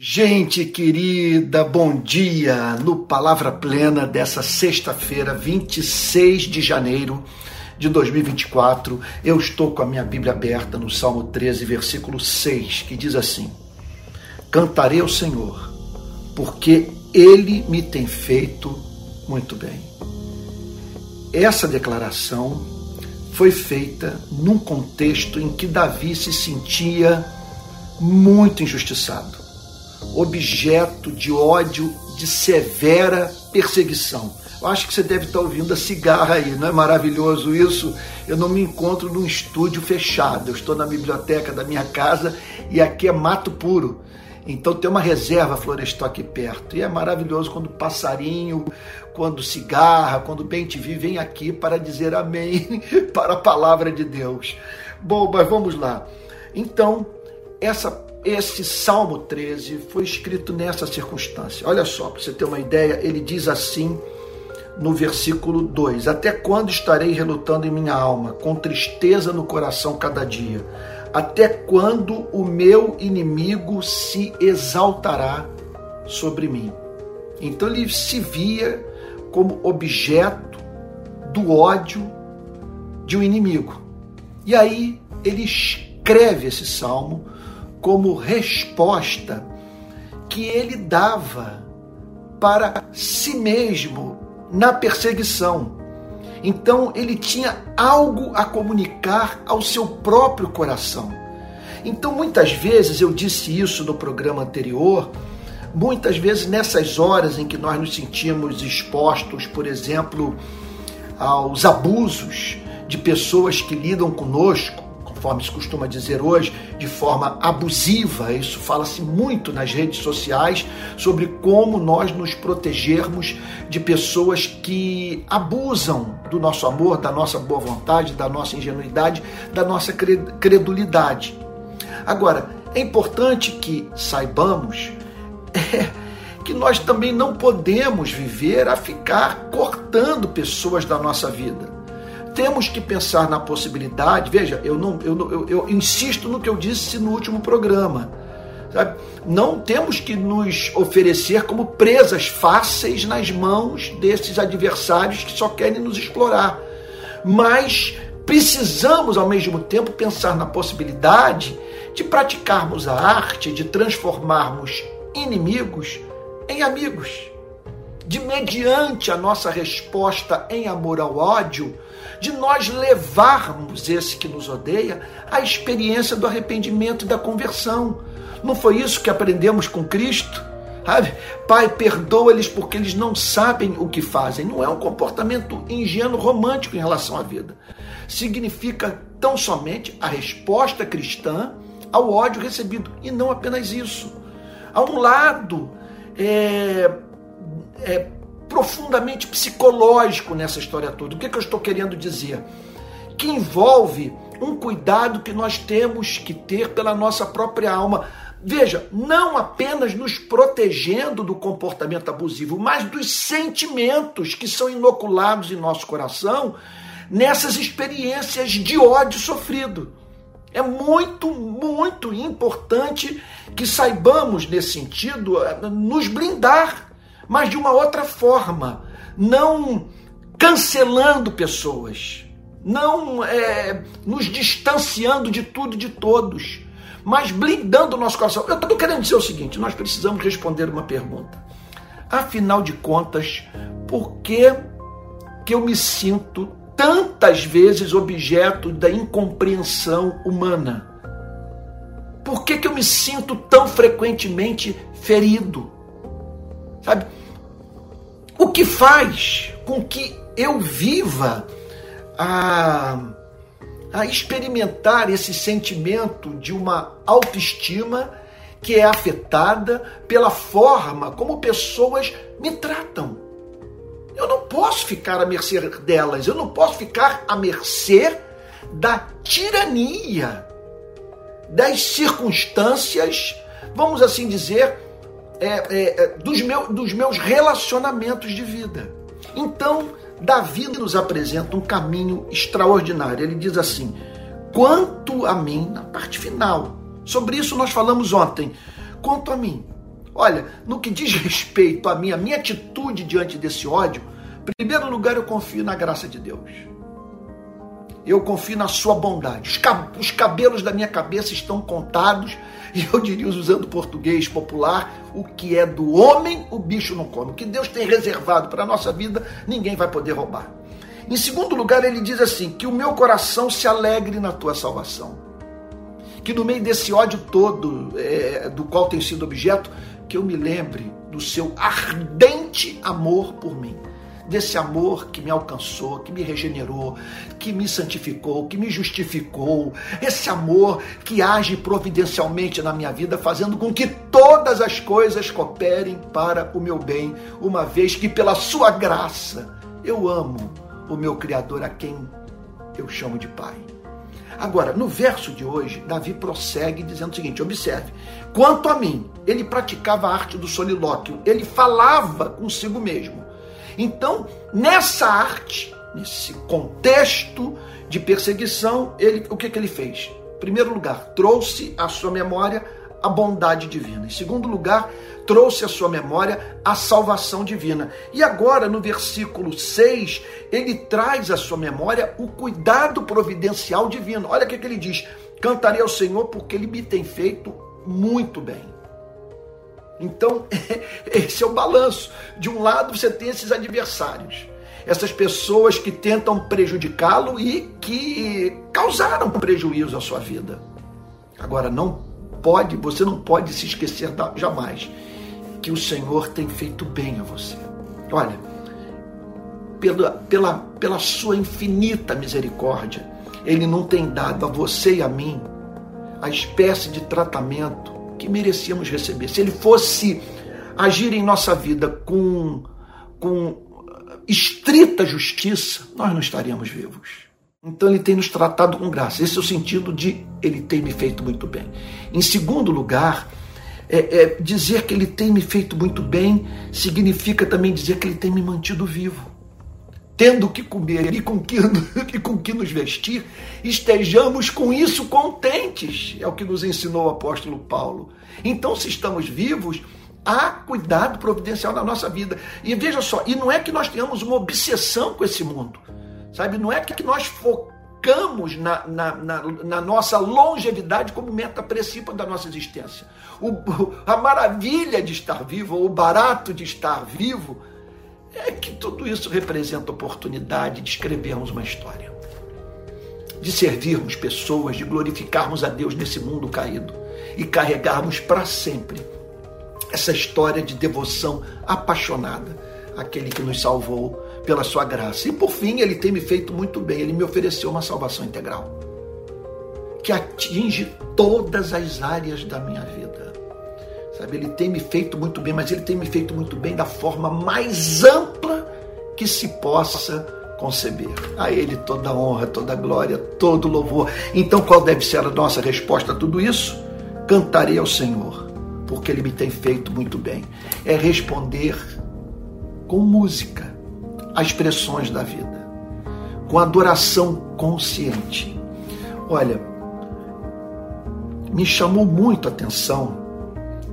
Gente querida, bom dia! No Palavra Plena dessa sexta-feira, 26 de janeiro de 2024, eu estou com a minha Bíblia aberta no Salmo 13, versículo 6, que diz assim: Cantarei ao Senhor, porque ele me tem feito muito bem. Essa declaração foi feita num contexto em que Davi se sentia muito injustiçado objeto de ódio, de severa perseguição. Eu acho que você deve estar ouvindo a cigarra aí, não é maravilhoso isso? Eu não me encontro num estúdio fechado, eu estou na biblioteca da minha casa e aqui é mato puro. Então tem uma reserva florestal aqui perto. E é maravilhoso quando passarinho, quando cigarra, quando bem te vi, vem aqui para dizer amém para a palavra de Deus. Bom, mas vamos lá. Então, essa esse Salmo 13 foi escrito nessa circunstância. Olha só, para você ter uma ideia, ele diz assim no versículo 2: Até quando estarei relutando em minha alma, com tristeza no coração cada dia? Até quando o meu inimigo se exaltará sobre mim? Então ele se via como objeto do ódio de um inimigo. E aí ele escreve esse salmo como resposta que ele dava para si mesmo na perseguição. Então ele tinha algo a comunicar ao seu próprio coração. Então muitas vezes eu disse isso no programa anterior, muitas vezes nessas horas em que nós nos sentimos expostos, por exemplo, aos abusos de pessoas que lidam conosco, conforme se costuma dizer hoje, de forma abusiva. Isso fala-se muito nas redes sociais sobre como nós nos protegermos de pessoas que abusam do nosso amor, da nossa boa vontade, da nossa ingenuidade, da nossa credulidade. Agora, é importante que saibamos é, que nós também não podemos viver a ficar cortando pessoas da nossa vida temos que pensar na possibilidade. Veja, eu não, eu, eu, eu insisto no que eu disse no último programa. Sabe? Não temos que nos oferecer como presas fáceis nas mãos desses adversários que só querem nos explorar. Mas precisamos, ao mesmo tempo, pensar na possibilidade de praticarmos a arte de transformarmos inimigos em amigos. De mediante a nossa resposta em amor ao ódio, de nós levarmos esse que nos odeia à experiência do arrependimento e da conversão. Não foi isso que aprendemos com Cristo? Pai, perdoa-lhes porque eles não sabem o que fazem. Não é um comportamento ingênuo, romântico em relação à vida. Significa tão somente a resposta cristã ao ódio recebido. E não apenas isso. Há um lado é, é, profundamente psicológico nessa história toda. O que, é que eu estou querendo dizer? Que envolve um cuidado que nós temos que ter pela nossa própria alma. Veja, não apenas nos protegendo do comportamento abusivo, mas dos sentimentos que são inoculados em nosso coração nessas experiências de ódio sofrido. É muito, muito importante que saibamos, nesse sentido, nos blindar mas de uma outra forma, não cancelando pessoas, não é, nos distanciando de tudo e de todos, mas blindando o nosso coração. Eu estou querendo dizer o seguinte: nós precisamos responder uma pergunta. Afinal de contas, por que, que eu me sinto tantas vezes objeto da incompreensão humana? Por que, que eu me sinto tão frequentemente ferido? Sabe? O que faz com que eu viva a, a experimentar esse sentimento de uma autoestima que é afetada pela forma como pessoas me tratam. Eu não posso ficar à mercê delas, eu não posso ficar à mercê da tirania, das circunstâncias, vamos assim dizer, é, é, é, dos, meu, dos meus relacionamentos de vida. Então, Davi nos apresenta um caminho extraordinário. Ele diz assim: quanto a mim, na parte final, sobre isso nós falamos ontem, quanto a mim, Olha, no que diz respeito a mim, a minha atitude diante desse ódio, em primeiro lugar eu confio na graça de Deus. Eu confio na sua bondade. Os cabelos da minha cabeça estão contados, e eu diria, usando português popular, o que é do homem, o bicho não come. O que Deus tem reservado para a nossa vida, ninguém vai poder roubar. Em segundo lugar, ele diz assim: que o meu coração se alegre na tua salvação. Que no meio desse ódio todo é, do qual tem sido objeto, que eu me lembre do seu ardente amor por mim. Desse amor que me alcançou, que me regenerou, que me santificou, que me justificou. Esse amor que age providencialmente na minha vida, fazendo com que todas as coisas cooperem para o meu bem, uma vez que pela sua graça eu amo o meu Criador, a quem eu chamo de Pai. Agora, no verso de hoje, Davi prossegue dizendo o seguinte: observe. Quanto a mim, ele praticava a arte do solilóquio, ele falava consigo mesmo. Então, nessa arte, nesse contexto de perseguição, ele, o que, que ele fez? Em primeiro lugar, trouxe à sua memória a bondade divina. Em segundo lugar, trouxe à sua memória a salvação divina. E agora, no versículo 6, ele traz à sua memória o cuidado providencial divino. Olha o que, que ele diz: Cantarei ao Senhor porque ele me tem feito muito bem. Então, esse é o balanço. De um lado, você tem esses adversários, essas pessoas que tentam prejudicá-lo e que causaram prejuízo à sua vida. Agora, não pode, você não pode se esquecer jamais que o Senhor tem feito bem a você. Olha, pela, pela, pela sua infinita misericórdia, Ele não tem dado a você e a mim a espécie de tratamento que merecíamos receber. Se Ele fosse agir em nossa vida com, com estrita justiça, nós não estaríamos vivos. Então ele tem nos tratado com graça. Esse é o sentido de ele tem me feito muito bem. Em segundo lugar, é, é, dizer que ele tem me feito muito bem significa também dizer que ele tem me mantido vivo. Tendo o que comer e com que, e com que nos vestir, estejamos com isso contentes. É o que nos ensinou o apóstolo Paulo. Então, se estamos vivos, há cuidado providencial na nossa vida. E veja só, e não é que nós tenhamos uma obsessão com esse mundo. Sabe? Não é que nós focamos na, na, na, na nossa longevidade como meta principal da nossa existência. O, a maravilha de estar vivo, o barato de estar vivo, é que tudo isso representa oportunidade de escrevermos uma história, de servirmos pessoas, de glorificarmos a Deus nesse mundo caído e carregarmos para sempre essa história de devoção apaixonada àquele que nos salvou pela sua graça. E por fim, ele tem me feito muito bem, ele me ofereceu uma salvação integral que atinge todas as áreas da minha vida. Sabe, ele tem me feito muito bem, mas ele tem me feito muito bem da forma mais ampla que se possa conceber. A ele toda honra, toda glória, todo louvor. Então, qual deve ser a nossa resposta a tudo isso? Cantarei ao Senhor, porque ele me tem feito muito bem. É responder com música as expressões da vida, com adoração consciente. Olha, me chamou muito a atenção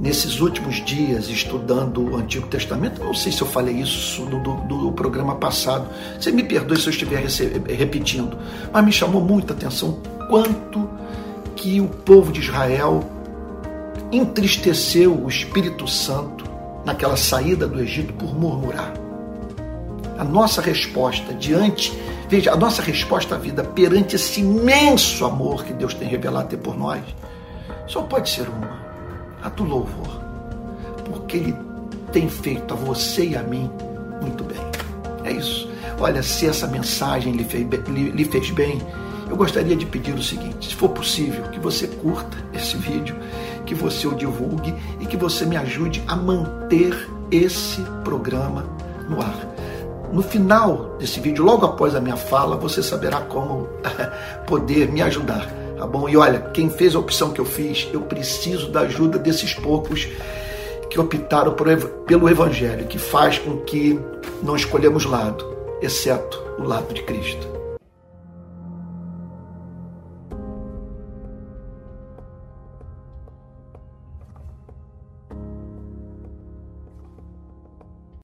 nesses últimos dias estudando o Antigo Testamento. Não sei se eu falei isso no do, do programa passado. Você me perdoe se eu estiver repetindo, mas me chamou muito a atenção quanto que o povo de Israel entristeceu o Espírito Santo naquela saída do Egito por murmurar a nossa resposta diante, veja, a nossa resposta à vida perante esse imenso amor que Deus tem revelado por nós, só pode ser uma, a do louvor, porque Ele tem feito a você e a mim muito bem. É isso. Olha, se essa mensagem lhe fez, lhe fez bem, eu gostaria de pedir o seguinte: se for possível, que você curta esse vídeo, que você o divulgue e que você me ajude a manter esse programa no ar. No final desse vídeo, logo após a minha fala, você saberá como poder me ajudar, tá bom? E olha, quem fez a opção que eu fiz, eu preciso da ajuda desses poucos que optaram pelo Evangelho, que faz com que não escolhemos lado, exceto o lado de Cristo.